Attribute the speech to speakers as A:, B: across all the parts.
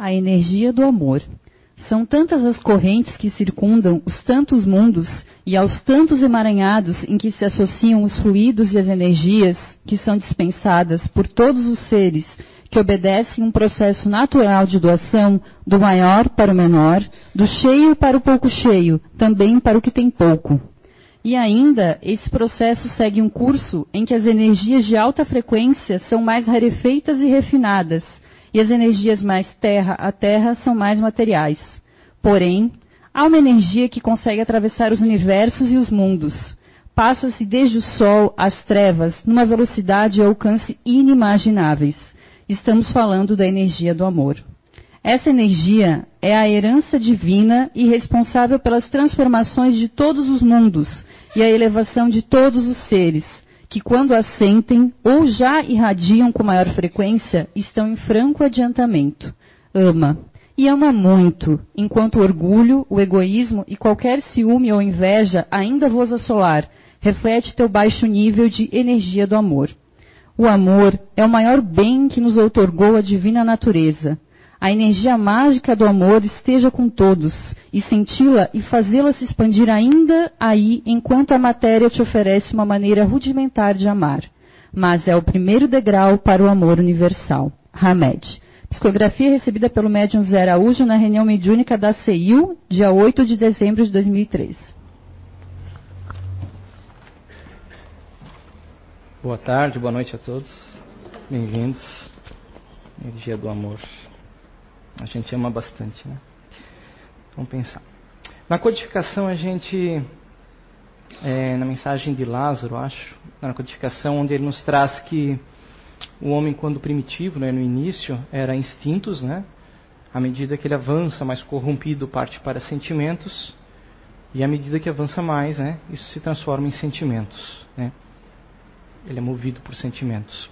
A: A energia do amor. São tantas as correntes que circundam os tantos mundos e aos tantos emaranhados em que se associam os fluidos e as energias que são dispensadas por todos os seres que obedecem um processo natural de doação do maior para o menor, do cheio para o pouco cheio, também para o que tem pouco. E ainda, esse processo segue um curso em que as energias de alta frequência são mais rarefeitas e refinadas, e as energias mais terra a terra são mais materiais. Porém, há uma energia que consegue atravessar os universos e os mundos. Passa-se desde o Sol às trevas numa velocidade e alcance inimagináveis. Estamos falando da energia do amor. Essa energia é a herança divina e responsável pelas transformações de todos os mundos e a elevação de todos os seres, que quando a sentem ou já irradiam com maior frequência, estão em franco adiantamento. Ama. E ama muito, enquanto o orgulho, o egoísmo e qualquer ciúme ou inveja ainda vos assolar, reflete teu baixo nível de energia do amor. O amor é o maior bem que nos outorgou a divina natureza. A energia mágica do amor esteja com todos, e senti-la e fazê-la se expandir ainda aí enquanto a matéria te oferece uma maneira rudimentar de amar. Mas é o primeiro degrau para o amor universal. Hamed. Psicografia recebida pelo médium Zé Araújo na reunião mediúnica da CEIU, dia 8 de dezembro de 2003.
B: Boa tarde, boa noite a todos. Bem-vindos. Energia do amor. A gente ama bastante, né? Vamos pensar. Na codificação, a gente, é, na mensagem de Lázaro, acho, na codificação, onde ele nos traz que o homem, quando primitivo, né, no início, era instintos, né? À medida que ele avança, mais corrompido, parte para sentimentos. E à medida que avança mais, né, isso se transforma em sentimentos, né? ele é movido por sentimentos.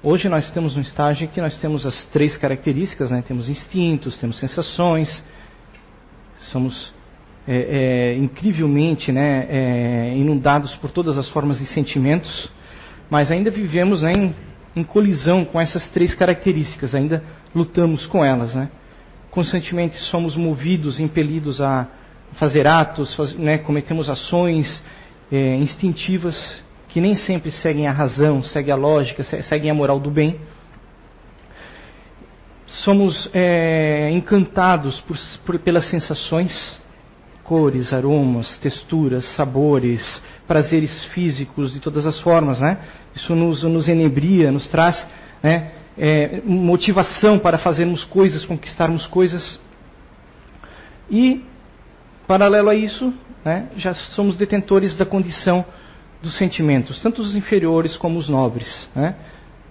B: Hoje nós estamos num estágio em que nós temos as três características, né? temos instintos, temos sensações, somos é, é, incrivelmente né, é, inundados por todas as formas de sentimentos, mas ainda vivemos né, em, em, colisão com essas três características, ainda lutamos com elas. Né? Constantemente somos movidos, impelidos a fazer atos, faz, né, cometemos ações é, instintivas que nem sempre seguem a razão, seguem a lógica, seguem a moral do bem. Somos é, encantados por, por, pelas sensações, cores, aromas, texturas, sabores, prazeres físicos de todas as formas, né? Isso nos, nos enebria, nos traz né, é, motivação para fazermos coisas, conquistarmos coisas. E, paralelo a isso, né, já somos detentores da condição dos sentimentos, tanto os inferiores como os nobres. Né?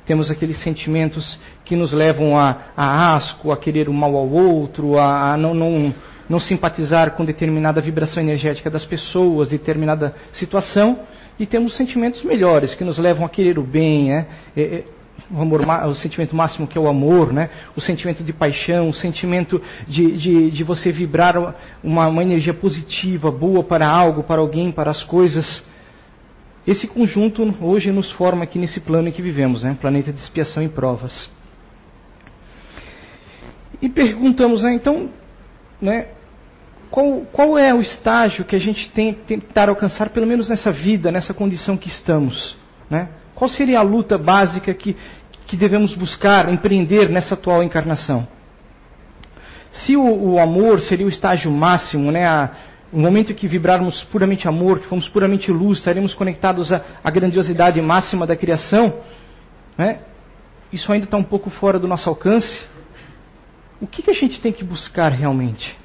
B: Temos aqueles sentimentos que nos levam a, a asco, a querer o mal ao outro, a, a não, não, não simpatizar com determinada vibração energética das pessoas, determinada situação. E temos sentimentos melhores, que nos levam a querer o bem, né? é, é, o, amor, o sentimento máximo que é o amor, né? o sentimento de paixão, o sentimento de, de, de você vibrar uma, uma energia positiva, boa para algo, para alguém, para as coisas. Esse conjunto hoje nos forma aqui nesse plano em que vivemos, né? planeta de expiação e provas. E perguntamos, né, então, né, qual, qual, é o estágio que a gente tem tentar alcançar, pelo menos nessa vida, nessa condição que estamos? Né? Qual seria a luta básica que, que devemos buscar, empreender nessa atual encarnação? Se o, o amor seria o estágio máximo, né, a, no momento em que vibrarmos puramente amor, que fomos puramente luz, estaremos conectados à, à grandiosidade máxima da criação, né? isso ainda está um pouco fora do nosso alcance. O que, que, a gente tem que buscar realmente?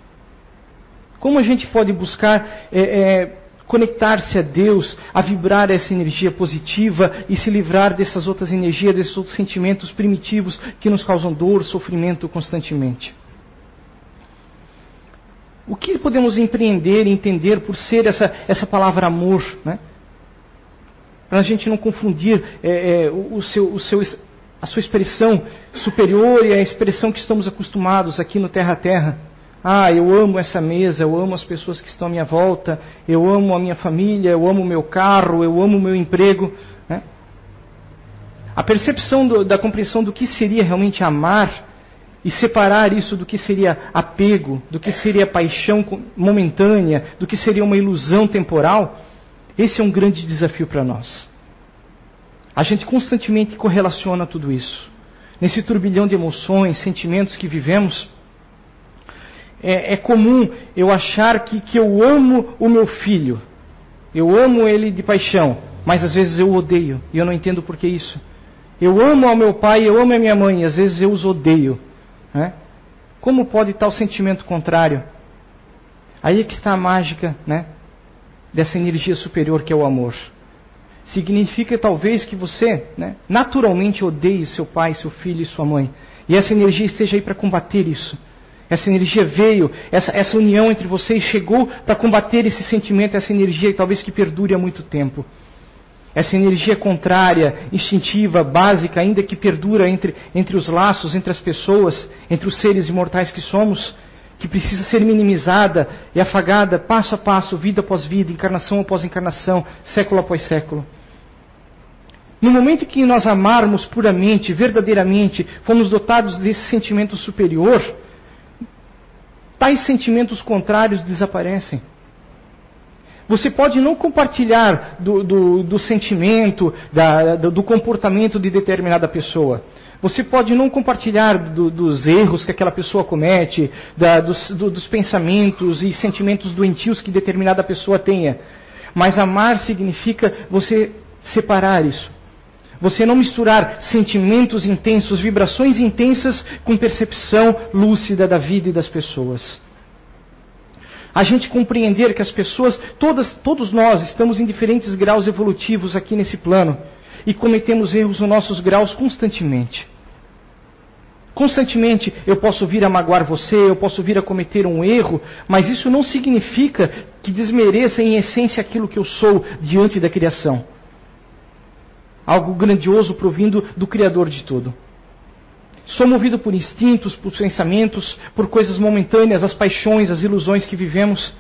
B: Como a gente pode buscar é, é, conectar-se a Deus, a vibrar essa energia positiva e se livrar dessas outras energias, desses outros sentimentos primitivos que nos causam dor, sofrimento constantemente? O que podemos empreender e entender por ser essa, essa palavra amor? Né? Para a gente não confundir é, é, o, seu, o seu, a sua expressão superior e a expressão que estamos acostumados aqui no Terra a Terra. Ah, eu amo essa mesa, eu amo as pessoas que estão à minha volta, eu amo a minha família, eu amo o meu carro, eu amo o meu emprego. Né? A percepção do, da compreensão do que seria realmente amar e separar isso do que seria apego, do que seria paixão momentânea, do que seria uma ilusão temporal, esse é um grande desafio para nós. A gente constantemente correlaciona tudo isso. Nesse turbilhão de emoções, sentimentos que vivemos, é, é comum eu achar que, que eu amo o meu filho, eu amo ele de paixão, mas às vezes eu o odeio e eu não entendo por que isso. Eu amo ao meu pai, eu amo a minha mãe, às vezes eu os odeio. Né? Como pode tal sentimento contrário? Aí é que está a mágica né, dessa energia superior que é o amor. Significa talvez que você né, naturalmente odeie seu pai, seu filho e sua mãe. E essa energia esteja aí para combater isso. Essa energia veio, essa, essa união entre vocês chegou para combater esse sentimento, essa energia talvez que perdure há muito tempo. Essa energia contrária, instintiva, básica, ainda que perdura entre, entre os laços, entre as pessoas, entre os seres imortais que somos, que precisa ser minimizada e afagada passo a passo, vida após vida, encarnação após encarnação, século após século. No momento em que nós amarmos puramente, verdadeiramente, fomos dotados desse sentimento superior, tais sentimentos contrários desaparecem. Você pode não compartilhar do, do, do sentimento, da, do, do, comportamento de determinada pessoa. Você pode não compartilhar dos erros que aquela pessoa comete, da, dos, dos pensamentos e sentimentos doentios que determinada pessoa tenha. Mas amar significa você separar isso. Você não misturar sentimentos intensos, vibrações intensas com percepção lúcida da vida e das pessoas a gente compreender que as pessoas, todas, todos nós, estamos em diferentes graus evolutivos aqui nesse plano e cometemos erros nos nossos graus constantemente. Constantemente eu posso vir a magoar você, eu posso vir a cometer um erro, mas isso não significa que desmereça em essência aquilo que eu sou diante da criação. Algo grandioso provindo do Criador de tudo. Sou movido por instintos, por pensamentos, por coisas momentâneas, as paixões, as ilusões que vivemos.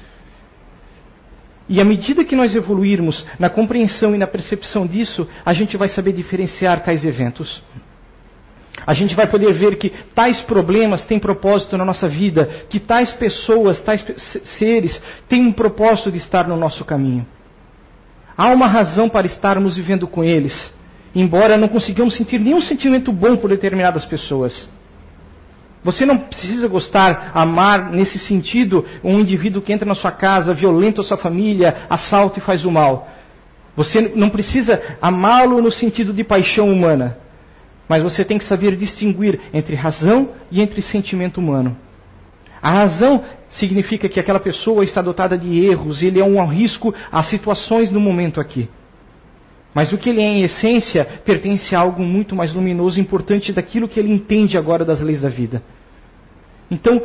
B: E à medida que nós evoluirmos na compreensão e na percepção disso, a gente vai saber diferenciar tais eventos. A gente vai poder ver que tais problemas têm propósito na nossa vida, que tais pessoas, tais seres têm um propósito de estar no nosso caminho. Há uma razão para estarmos vivendo com eles embora não consigamos sentir nenhum sentimento bom por determinadas pessoas. Você não precisa gostar, amar nesse sentido um indivíduo que entra na sua casa, violenta a sua família, assalta e faz o mal. Você não precisa amá-lo no sentido de paixão humana. Mas você tem que saber distinguir entre razão e entre sentimento humano. A razão significa que aquela pessoa está dotada de erros, ele é um risco às situações no momento aqui. Mas o que ele é em essência pertence a algo muito mais luminoso e importante daquilo que ele entende agora das leis da vida. Então,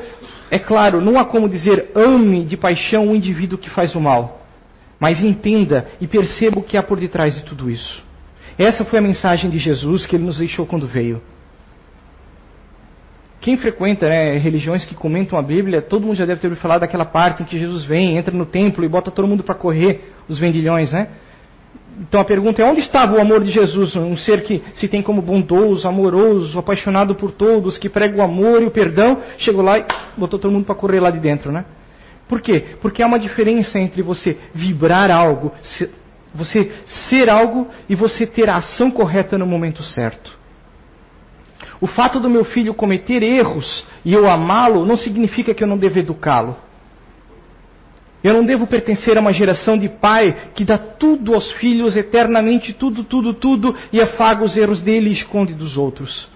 B: é claro, não há como dizer ame de paixão o indivíduo que faz o mal, mas entenda e perceba o que há por detrás de tudo isso. Essa foi a mensagem de Jesus que ele nos deixou quando veio. Quem frequenta né, religiões que comentam a Bíblia, todo mundo já deve ter ouvido falar daquela parte em que Jesus vem, entra no templo e bota todo mundo para correr, os vendilhões, né? Então a pergunta é: onde estava o amor de Jesus? Um ser que se tem como bondoso, amoroso, apaixonado por todos, que prega o amor e o perdão, chegou lá e botou todo mundo para correr lá de dentro, né? Por quê? Porque há uma diferença entre você vibrar algo, você ser algo e você ter a ação correta no momento certo. O fato do meu filho cometer erros e eu amá-lo não significa que eu não devo educá-lo. Eu não devo pertencer a uma geração de pai que dá tudo aos filhos eternamente, tudo, tudo, tudo, e afaga os erros dele e esconde dos outros.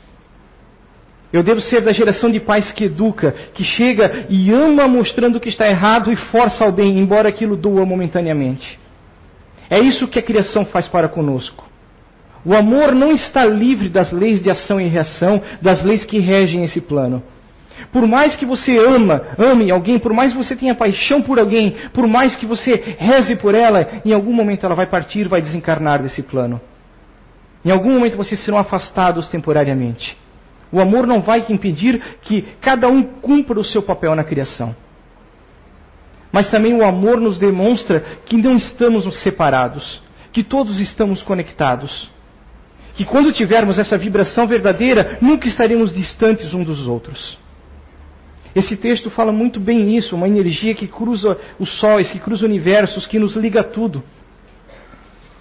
B: Eu devo ser da geração de pais que educa, que chega e ama mostrando o que está errado e força ao bem, embora aquilo doa momentaneamente. É isso que a criação faz para conosco. O amor não está livre das leis de ação e reação, das leis que regem esse plano. Por mais que você ama, ame alguém, por mais que você tenha paixão por alguém, por mais que você reze por ela, em algum momento ela vai partir, vai desencarnar desse plano. Em algum momento vocês serão afastados temporariamente. O amor não vai impedir que cada um cumpra o seu papel na criação. Mas também o amor nos demonstra que não estamos separados, que todos estamos conectados. que quando tivermos essa vibração verdadeira, nunca estaremos distantes uns dos outros. Esse texto fala muito bem isso, uma energia que cruza os sóis, que cruza universos, que nos liga a tudo.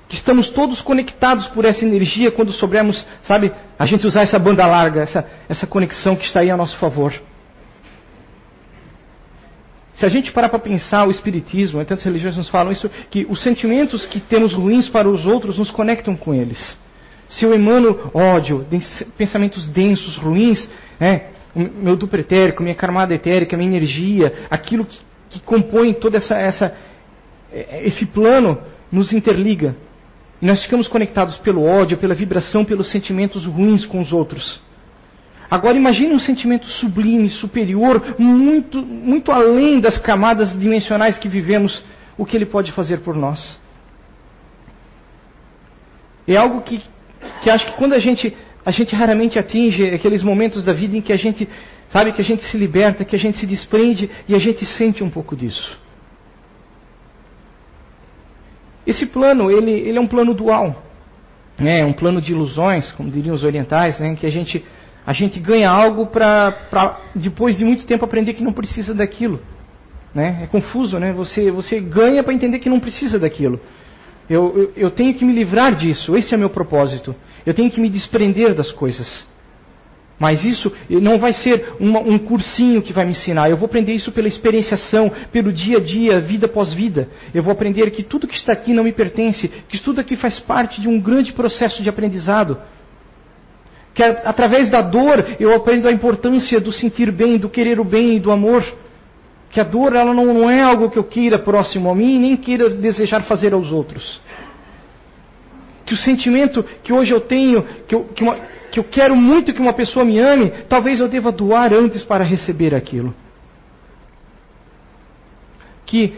B: Que estamos todos conectados por essa energia quando soubermos, sabe, a gente usar essa banda larga, essa, essa conexão que está aí a nosso favor. Se a gente parar para pensar o Espiritismo, tantas religiões nos falam isso, que os sentimentos que temos ruins para os outros nos conectam com eles. Se eu emano ódio, pensamentos densos, ruins, né, meu duplo etérico, minha camada etérica, minha energia, aquilo que, que compõe todo essa, essa, é, esse plano, nos interliga. E nós ficamos conectados pelo ódio, pela vibração, pelos sentimentos ruins com os outros. Agora imagine um sentimento sublime, superior, muito, muito além das camadas dimensionais que vivemos, o que ele pode fazer por nós. É algo que, que acho que quando a gente, a gente raramente atinge aqueles momentos da vida em que a gente, sabe, que a gente se liberta, que a gente se desprende e a gente sente um pouco disso. Esse plano, ele, ele é um plano dual. É um plano de ilusões, como diriam os orientais, né, em que a gente a gente ganha algo para depois de muito tempo aprender que não precisa daquilo. Né? É confuso, né? Você, você ganha para entender que não precisa daquilo. Eu, eu, eu, tenho que me livrar disso, esse é meu propósito. Eu tenho que me desprender das coisas. Mas isso não vai ser uma, um cursinho que vai me ensinar. Eu vou aprender isso pela experienciação, pelo dia a dia, vida após vida. Eu vou aprender que tudo que está aqui não me pertence, que tudo aqui faz parte de um grande processo de aprendizado que através da dor eu aprendo a importância do sentir bem, do querer o bem e do amor. Que a dor ela não, não é algo que eu queira próximo a mim, nem queira desejar fazer aos outros. Que o sentimento que hoje eu tenho, que eu, que, uma, que eu quero muito que uma pessoa me ame, talvez eu deva doar antes para receber aquilo. Que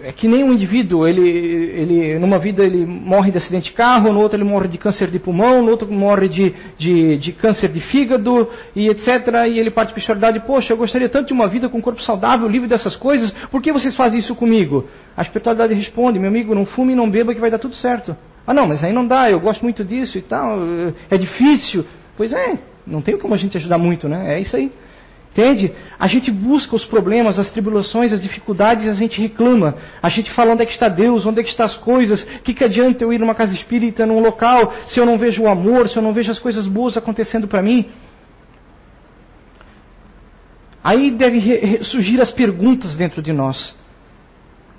B: é que nem um indivíduo, ele, ele, numa vida ele morre de acidente de carro, no outro ele morre de câncer de pulmão, no outro morre de, de, de câncer de fígado, e etc. E ele parte para a espiritualidade, poxa, eu gostaria tanto de uma vida com um corpo saudável, livre dessas coisas, por que vocês fazem isso comigo? A espiritualidade responde, meu amigo, não fume e não beba que vai dar tudo certo. Ah não, mas aí não dá, eu gosto muito disso e tal, é difícil. Pois é, não tem como a gente ajudar muito, né? É isso aí. Entende? A gente busca os problemas, as tribulações, as dificuldades, a gente reclama. A gente fala onde é que está Deus, onde é que estão as coisas, o que, que adianta eu ir numa casa espírita, num local, se eu não vejo o amor, se eu não vejo as coisas boas acontecendo para mim. Aí devem surgir as perguntas dentro de nós.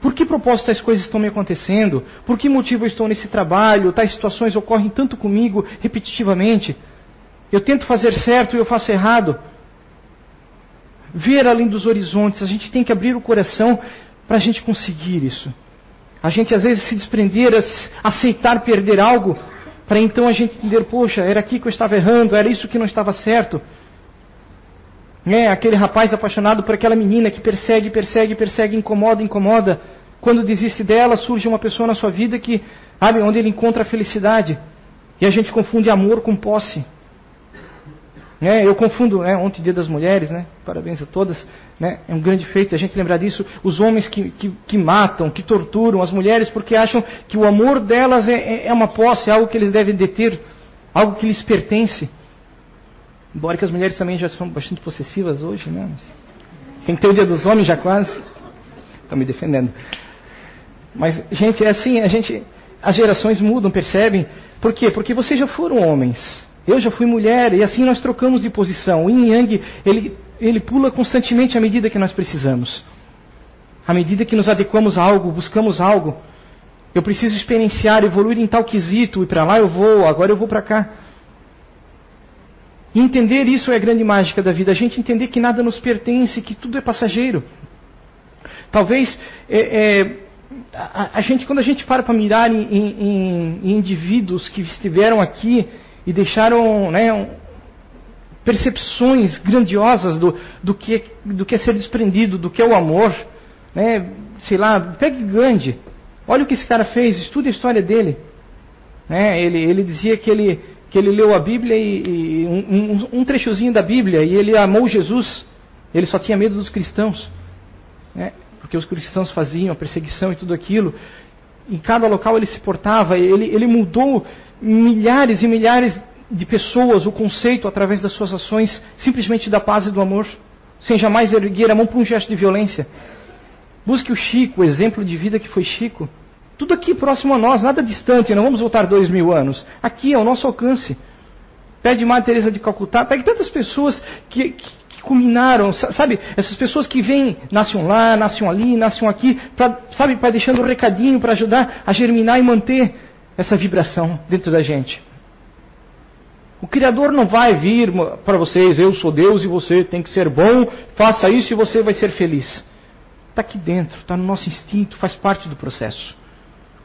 B: Por que propósito tais coisas estão me acontecendo? Por que motivo eu estou nesse trabalho? Tais situações ocorrem tanto comigo repetitivamente. Eu tento fazer certo e eu faço errado ver além dos horizontes, a gente tem que abrir o coração para a gente conseguir isso. A gente às vezes se desprender, aceitar perder algo, para então a gente entender, poxa, era aqui que eu estava errando, era isso que não estava certo. É, aquele rapaz apaixonado por aquela menina que persegue, persegue, persegue, incomoda, incomoda. Quando desiste dela, surge uma pessoa na sua vida que, sabe, onde ele encontra a felicidade. E a gente confunde amor com posse. É, eu confundo, né, ontem dia das mulheres, né, parabéns a todas, né, é um grande feito a gente lembrar disso, os homens que, que, que matam, que torturam as mulheres porque acham que o amor delas é, é, é uma posse, é algo que eles devem deter, algo que lhes pertence. Embora que as mulheres também já são bastante possessivas hoje, né, tem que ter o dia dos homens já quase, estão me defendendo. Mas, gente, é assim, a gente, as gerações mudam, percebem? Por quê? Porque vocês já foram homens. Eu já fui mulher e assim nós trocamos de posição. O yin yang, ele, ele pula constantemente à medida que nós precisamos. À medida que nos adequamos a algo, buscamos algo. Eu preciso experienciar, evoluir em tal quesito, e para lá eu vou, agora eu vou para cá. E entender isso é a grande mágica da vida. A gente entender que nada nos pertence, que tudo é passageiro. Talvez é, é, a, a, gente, quando a gente para para mirar em, em, em indivíduos que estiveram aqui e deixaram né, percepções grandiosas do, do, que, do que é ser desprendido, do que é o amor. Né? Sei lá, pegue Gandhi. Olha o que esse cara fez, estude a história dele. Né? Ele, ele dizia que ele, que ele leu a Bíblia e, e um, um, trechozinho da Bíblia e ele amou Jesus. Ele só tinha medo dos cristãos. Né? Porque os cristãos faziam a perseguição e tudo aquilo. Em cada local ele se portava, ele, ele mudou milhares e milhares de pessoas o conceito, através das suas ações, simplesmente da paz e do amor, sem jamais erguer a mão para um gesto de violência. Busque o Chico, o exemplo de vida que foi Chico. Tudo aqui próximo a nós, nada distante, não vamos voltar dois mil anos. Aqui, ao nosso alcance. Pede Madre Teresa de Calcutá, pegue tantas pessoas que, que, que culminaram, sabe? Essas pessoas que vêm, nascem lá, nascem ali, nascem aqui, pra, sabe, para deixando um recadinho para ajudar a germinar e manter essa vibração dentro da gente. O Criador não vai vir para vocês, eu sou Deus e você tem que ser bom, faça isso e você vai ser feliz. Está aqui dentro, está no nosso instinto, faz parte do processo.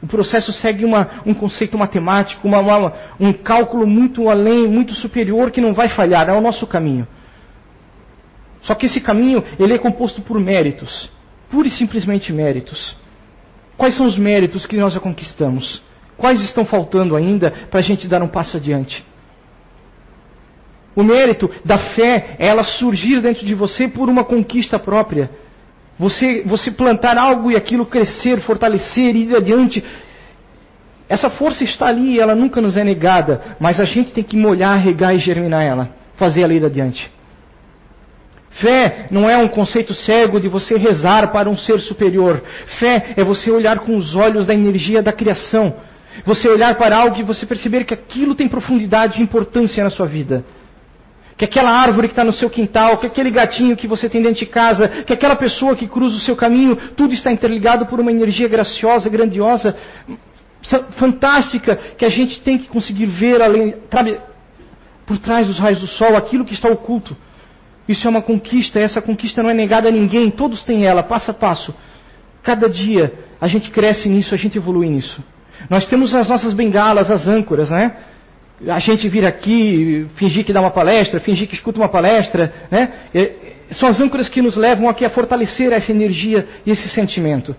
B: O processo segue uma, um conceito matemático, uma, uma, um cálculo muito além, muito superior que não vai falhar, é o nosso caminho. Só que esse caminho ele é composto por méritos, pura e simplesmente méritos. Quais são os méritos que nós já conquistamos? Quais estão faltando ainda para a gente dar um passo adiante? O mérito da fé é ela surgir dentro de você por uma conquista própria. Você, você plantar algo e aquilo crescer, fortalecer, ir adiante. Essa força está ali, ela nunca nos é negada, mas a gente tem que molhar, regar e germinar ela, fazer ela ir adiante. Fé não é um conceito cego de você rezar para um ser superior. Fé é você olhar com os olhos da energia da criação. Você olhar para algo e você perceber que aquilo tem profundidade e importância na sua vida que aquela árvore que está no seu quintal, que aquele gatinho que você tem dentro de casa, que aquela pessoa que cruza o seu caminho, tudo está interligado por uma energia graciosa, grandiosa, fantástica, que a gente tem que conseguir ver além, sabe, por trás dos raios do sol, aquilo que está oculto. Isso é uma conquista, essa conquista não é negada a ninguém, todos têm ela, passo a passo. Cada dia a gente cresce nisso, a gente evolui nisso. Nós temos as nossas bengalas, as âncoras, né? a gente vir aqui, fingir que dá uma palestra, fingir que escuta uma palestra, né? São as âncoras que nos levam aqui a fortalecer essa energia e esse sentimento.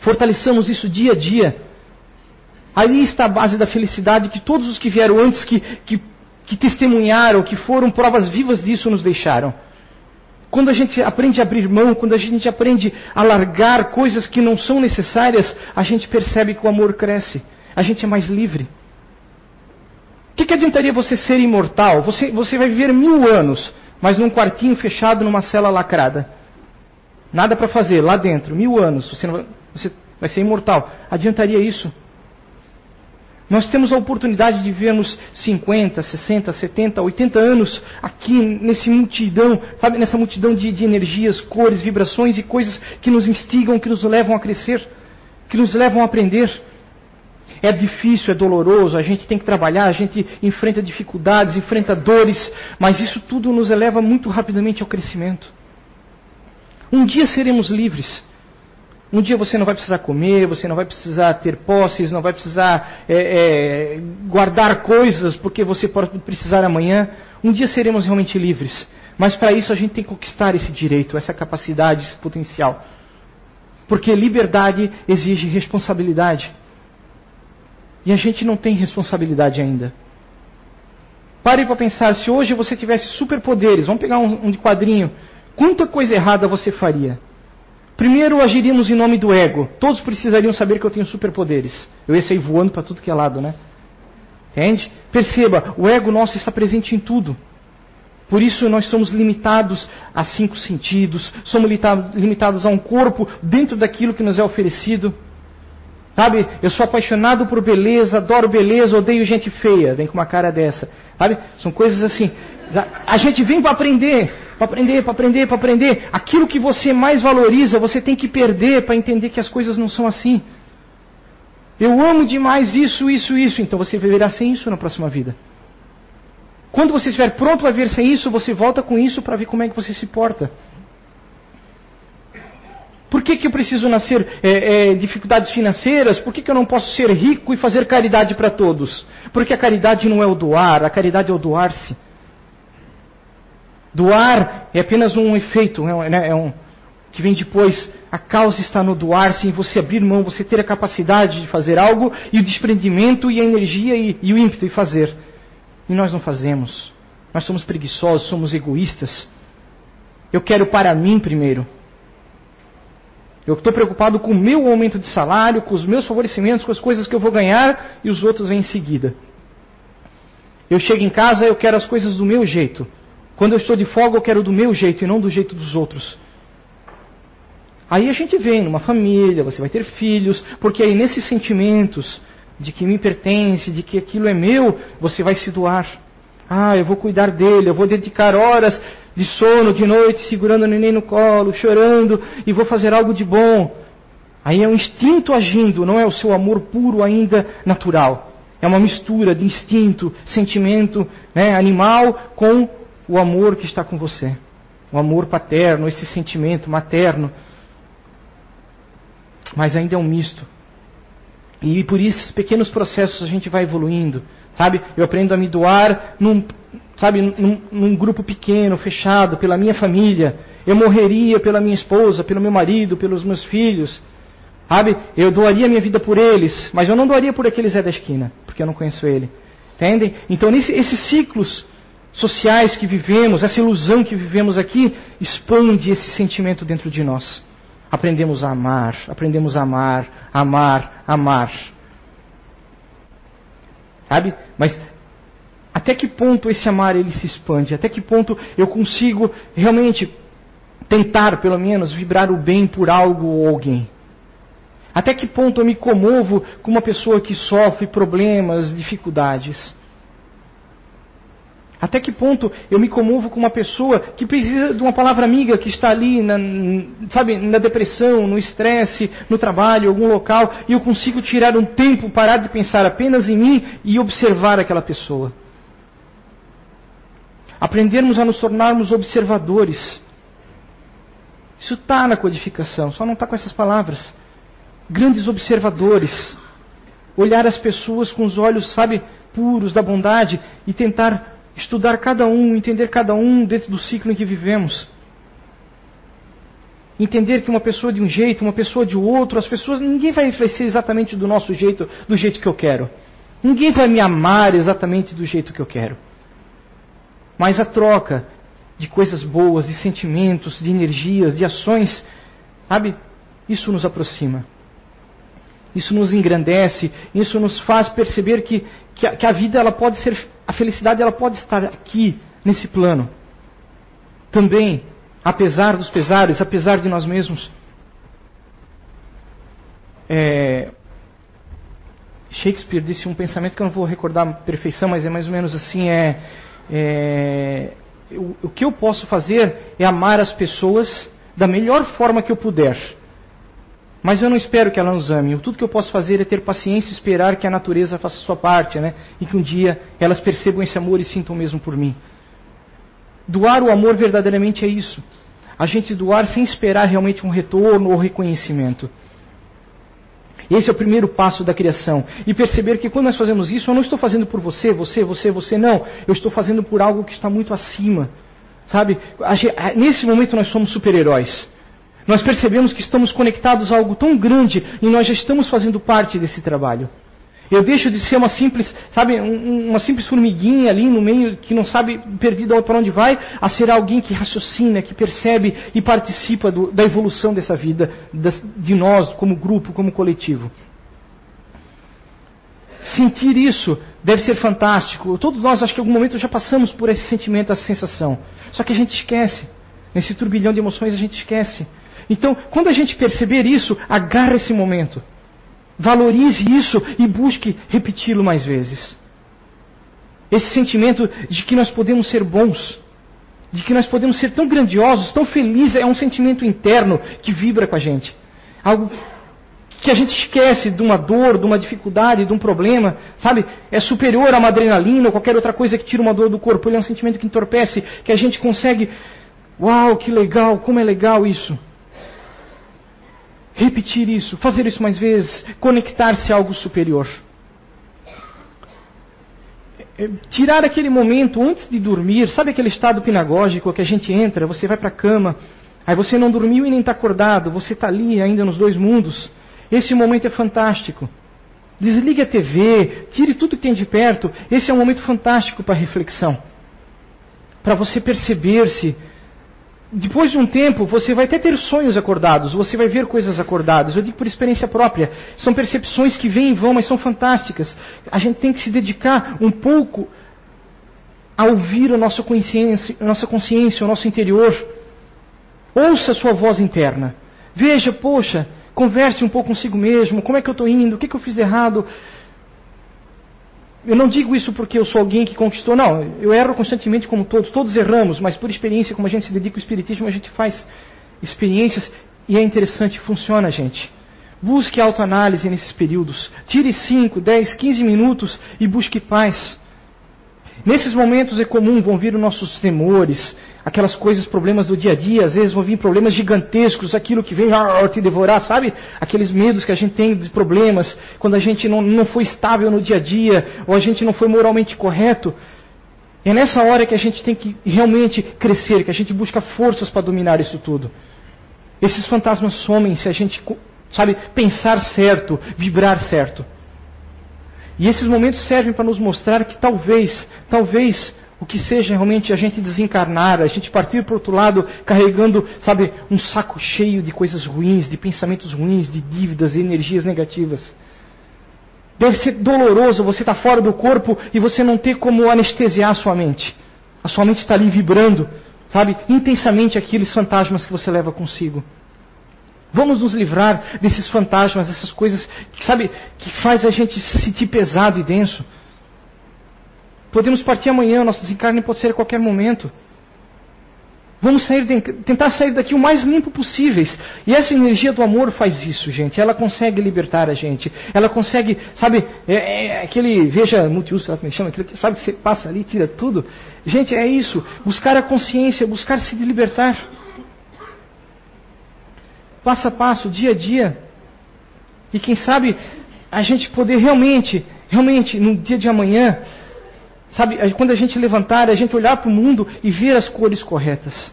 B: Fortaleçamos isso dia a dia. Aí está a base da felicidade que todos os que vieram antes, que, que, que testemunharam, que foram provas vivas disso, nos deixaram. Quando a gente aprende a abrir mão, quando a gente aprende a largar coisas que não são necessárias, a gente percebe que o amor cresce. A gente é mais livre que, que adiantaria você ser imortal? Você, você vai viver mil anos, mas num quartinho fechado, numa cela lacrada. Nada para fazer lá dentro, mil anos. Você, vai, você vai ser imortal. Adiantaria isso? Nós temos a oportunidade de vivermos 50, 60, 70, 80 anos aqui nesse multidão, sabe, nessa multidão de, de energias, cores, vibrações e coisas que nos instigam, que nos levam a crescer, que nos levam a aprender. É difícil, é doloroso, a gente tem que trabalhar, a gente enfrenta dificuldades, enfrenta dores, mas isso tudo nos eleva muito rapidamente ao crescimento. Um dia seremos livres. Um dia você não vai precisar comer, você não vai precisar ter posses, não vai precisar é, é, guardar coisas porque você pode precisar amanhã. Um dia seremos realmente livres. Mas para isso a gente tem que conquistar esse direito, essa capacidade, esse potencial. Porque liberdade exige responsabilidade. E a gente não tem responsabilidade ainda. Pare para pensar, se hoje você tivesse superpoderes, vamos pegar um, um de quadrinho, quanta coisa errada você faria? Primeiro agiríamos em nome do ego. Todos precisariam saber que eu tenho superpoderes. Eu ia sair voando para tudo que é lado, né? Entende? Perceba, o ego nosso está presente em tudo. Por isso nós somos limitados a cinco sentidos, somos limitados a um corpo dentro daquilo que nos é oferecido. Sabe? Eu sou apaixonado por beleza, adoro beleza, odeio gente feia. Vem com uma cara dessa. Sabe? São coisas assim. A gente vem para aprender, para aprender, para aprender, para aprender. Aquilo que você mais valoriza, você tem que perder para entender que as coisas não são assim. Eu amo demais isso, isso, isso. Então você viverá sem isso na próxima vida. Quando você estiver pronto a ver sem isso, você volta com isso para ver como é que você se porta. Por que, que eu preciso nascer é, é, dificuldades financeiras? Por que, que eu não posso ser rico e fazer caridade para todos? Porque a caridade não é o doar, a caridade é o doar-se. Doar é apenas um efeito, é, né, é um, que vem depois. A causa está no doar-se, em você abrir mão, você ter a capacidade de fazer algo, e o desprendimento, e a energia, e, e o ímpeto de fazer. E nós não fazemos. Nós somos preguiçosos, somos egoístas. Eu quero para mim primeiro. Eu estou preocupado com o meu aumento de salário, com os meus favorecimentos, com as coisas que eu vou ganhar e os outros vêm em seguida. Eu chego em casa, eu quero as coisas do meu jeito. Quando eu estou de folga, eu quero do meu jeito e não do jeito dos outros. Aí a gente vem numa família, você vai ter filhos, porque aí nesses sentimentos de que me pertence, de que aquilo é meu, você vai se doar. Ah, eu vou cuidar dele, eu vou dedicar horas de sono de noite, segurando o neném no colo, chorando, e vou fazer algo de bom. Aí é um instinto agindo, não é o seu amor puro ainda natural. É uma mistura de instinto, sentimento né, animal com o amor que está com você. O amor paterno, esse sentimento materno. Mas ainda é um misto. E por esses pequenos processos a gente vai evoluindo. Sabe? Eu aprendo a me doar num, sabe, num, num grupo pequeno, fechado, pela minha família. Eu morreria pela minha esposa, pelo meu marido, pelos meus filhos. Sabe? Eu doaria minha vida por eles, mas eu não doaria por aquele Zé da esquina, porque eu não conheço ele. Entendem? Então, nesse, esses ciclos sociais que vivemos, essa ilusão que vivemos aqui, expande esse sentimento dentro de nós. Aprendemos a amar, aprendemos a amar, amar, amar. Sabe? Mas até que ponto esse amar ele se expande? Até que ponto eu consigo realmente tentar, pelo menos, vibrar o bem por algo ou alguém? Até que ponto eu me comovo com uma pessoa que sofre problemas, dificuldades? Até que ponto eu me comovo com uma pessoa que precisa de uma palavra amiga, que está ali, na, sabe, na depressão, no estresse, no trabalho, algum local, e eu consigo tirar um tempo, parar de pensar apenas em mim e observar aquela pessoa. Aprendermos a nos tornarmos observadores. Isso está na codificação, só não está com essas palavras. Grandes observadores. Olhar as pessoas com os olhos, sabe, puros da bondade e tentar estudar cada um, entender cada um dentro do ciclo em que vivemos. Entender que uma pessoa de um jeito, uma pessoa de outro, as pessoas, ninguém vai ser exatamente do nosso jeito, do jeito que eu quero. Ninguém vai me amar exatamente do jeito que eu quero. Mas a troca de coisas boas, de sentimentos, de energias, de ações, sabe? Isso nos aproxima. Isso nos engrandece, isso nos faz perceber que, que, a, que a vida ela pode ser a felicidade ela pode estar aqui, nesse plano. Também, apesar dos pesares, apesar de nós mesmos. É, Shakespeare disse um pensamento que eu não vou recordar a perfeição, mas é mais ou menos assim: é, é o, o que eu posso fazer é amar as pessoas da melhor forma que eu puder. Mas eu não espero que ela nos ame. Tudo que eu posso fazer é ter paciência e esperar que a natureza faça a sua parte, né? E que um dia elas percebam esse amor e sintam mesmo por mim. Doar o amor verdadeiramente é isso. A gente doar sem esperar realmente um retorno ou reconhecimento. Esse é o primeiro passo da criação. E perceber que quando nós fazemos isso, eu não estou fazendo por você, você, você, você, não. Eu estou fazendo por algo que está muito acima. Sabe? Nesse momento nós somos super-heróis. Nós percebemos que estamos conectados a algo tão grande e nós já estamos fazendo parte desse trabalho. Eu deixo de ser uma simples, sabe, uma simples formiguinha ali no meio que não sabe perdido para onde vai, a ser alguém que raciocina, que percebe e participa do, da evolução dessa vida, de nós como grupo, como coletivo. Sentir isso deve ser fantástico. Todos nós, acho que em algum momento já passamos por esse sentimento, essa sensação. Só que a gente esquece. Nesse turbilhão de emoções a gente esquece. Então, quando a gente perceber isso, agarre esse momento. Valorize isso e busque repeti-lo mais vezes. Esse sentimento de que nós podemos ser bons, de que nós podemos ser tão grandiosos, tão felizes, é um sentimento interno que vibra com a gente. Algo que a gente esquece de uma dor, de uma dificuldade, de um problema, sabe? É superior a uma adrenalina ou qualquer outra coisa que tira uma dor do corpo. Ele é um sentimento que entorpece, que a gente consegue. Uau, que legal, como é legal isso repetir isso, fazer isso mais vezes, conectar-se a algo superior. É, tirar aquele momento antes de dormir, sabe aquele estado pinagógico que a gente entra, você vai para a cama, aí você não dormiu e nem está acordado, você está ali ainda nos dois mundos. Esse momento é fantástico. Desligue a TV, tire tudo que tem de perto. Esse é um momento fantástico para reflexão. Para você perceber-se depois de um tempo, você vai até ter sonhos acordados, você vai ver coisas acordadas. Eu digo por experiência própria. São percepções que vêm e vão, mas são fantásticas. A gente tem que se dedicar um pouco a ouvir a nossa consciência, a nossa consciência, o nosso interior. Ouça a sua voz interna. Veja, poxa, converse um pouco consigo mesmo. Como é que eu estou indo? O que, que eu fiz de errado? Eu não digo isso porque eu sou alguém que conquistou, não. Eu erro constantemente como todos. Todos erramos, mas por experiência, como a gente se dedica ao Espiritismo, a gente faz experiências e é interessante, funciona, gente. Busque autoanálise nesses períodos. Tire 5, 10, 15 minutos e busque paz. Nesses momentos é comum, vão vir os nossos temores, aquelas coisas, problemas do dia a dia, às vezes vão vir problemas gigantescos, aquilo que vem ah, te devorar, sabe? Aqueles medos que a gente tem de problemas, quando a gente não, não foi estável no dia a dia, ou a gente não foi moralmente correto. É nessa hora que a gente tem que realmente crescer, que a gente busca forças para dominar isso tudo. Esses fantasmas somem se a gente, sabe, pensar certo, vibrar certo. E esses momentos servem para nos mostrar que talvez, talvez o que seja realmente a gente desencarnar, a gente partir para outro lado carregando, sabe, um saco cheio de coisas ruins, de pensamentos ruins, de dívidas e energias negativas. Deve ser doloroso você estar tá fora do corpo e você não ter como anestesiar a sua mente. A sua mente está ali vibrando, sabe, intensamente aqueles fantasmas que você leva consigo. Vamos nos livrar desses fantasmas, dessas coisas, sabe, que faz a gente se sentir pesado e denso. Podemos partir amanhã, nosso desencarne pode ser a qualquer momento. Vamos sair de, tentar sair daqui o mais limpo possível. E essa energia do amor faz isso, gente. Ela consegue libertar a gente. Ela consegue, sabe, é, é aquele, veja, multiuso, como é chama? Aquilo que, sabe que você passa ali, tira tudo. Gente, é isso. Buscar a consciência, buscar se libertar. Passo a passo, dia a dia. E quem sabe a gente poder realmente, realmente, no dia de amanhã, Sabe, quando a gente levantar, a gente olhar para o mundo e ver as cores corretas.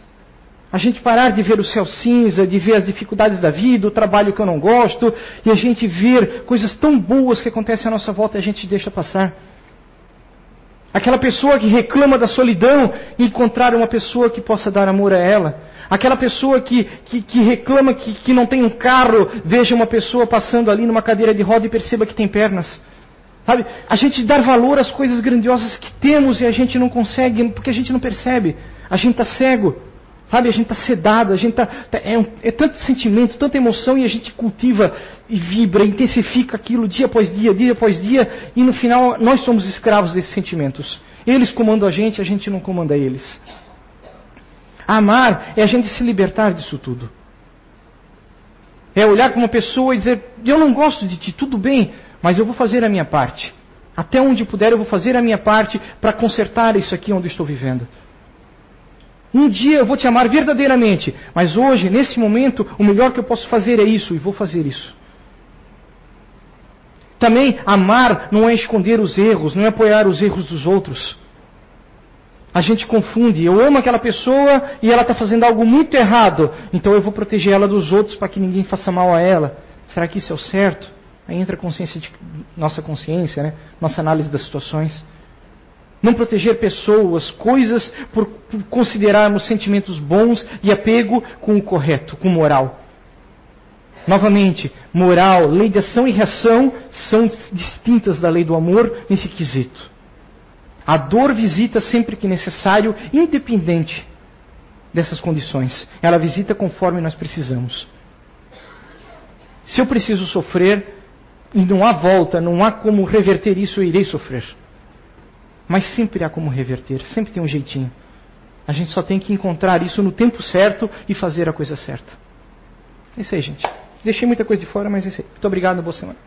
B: A gente parar de ver o céu cinza, de ver as dificuldades da vida, o trabalho que eu não gosto, e a gente ver coisas tão boas que acontecem à nossa volta e a gente deixa passar. Aquela pessoa que reclama da solidão, encontrar uma pessoa que possa dar amor a ela. Aquela pessoa que, que, que reclama que, que não tem um carro, veja uma pessoa passando ali numa cadeira de roda e perceba que tem pernas. Sabe? A gente dar valor às coisas grandiosas que temos e a gente não consegue, porque a gente não percebe. A gente está cego. Sabe? A gente está sedado, a gente tá, tá é, um, é, tanto sentimento, tanta emoção e a gente cultiva e vibra, intensifica aquilo dia após dia, dia após dia, e no final nós somos escravos desses sentimentos. Eles comandam a gente, a gente não comanda eles. Amar é a gente se libertar disso tudo. É olhar para uma pessoa e dizer: Eu não gosto de ti, tudo bem, mas eu vou fazer a minha parte. Até onde puder, eu vou fazer a minha parte para consertar isso aqui onde estou vivendo. Um dia eu vou te amar verdadeiramente, mas hoje, nesse momento, o melhor que eu posso fazer é isso e vou fazer isso. Também amar não é esconder os erros, não é apoiar os erros dos outros. A gente confunde. Eu amo aquela pessoa e ela está fazendo algo muito errado, então eu vou proteger ela dos outros para que ninguém faça mal a ela. Será que isso é o certo? Aí entra a consciência de, nossa consciência, né? nossa análise das situações. Não proteger pessoas, coisas, por, por considerarmos sentimentos bons e apego com o correto, com moral. Novamente, moral, lei de ação e reação são distintas da lei do amor nesse quesito. A dor visita sempre que necessário, independente dessas condições. Ela visita conforme nós precisamos. Se eu preciso sofrer, e não há volta, não há como reverter isso, eu irei sofrer. Mas sempre há como reverter, sempre tem um jeitinho. A gente só tem que encontrar isso no tempo certo e fazer a coisa certa. É isso aí, gente. Deixei muita coisa de fora, mas é isso aí. Muito obrigado, boa semana.